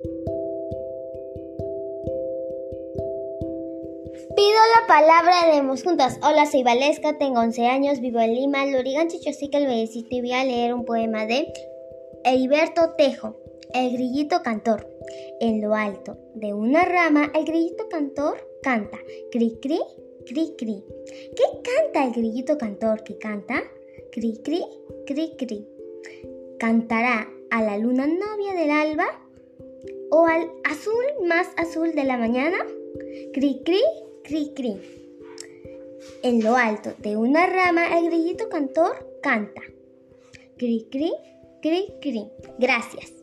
Pido la palabra, leemos juntas. Hola, soy Valesca, tengo 11 años, vivo en Lima, Lurigan Chichosica, el bellecito, y voy a leer un poema de Heriberto Tejo, El grillito cantor. En lo alto de una rama, el grillito cantor canta, cri cri, cri cri. ¿Qué canta el grillito cantor que canta? Cri cri, cri cri. ¿Cantará a la luna novia del alba o al azul más azul de la mañana? Cri cri, cri cri. En lo alto de una rama el grillito cantor canta. Cri cri, cri cri. Gracias.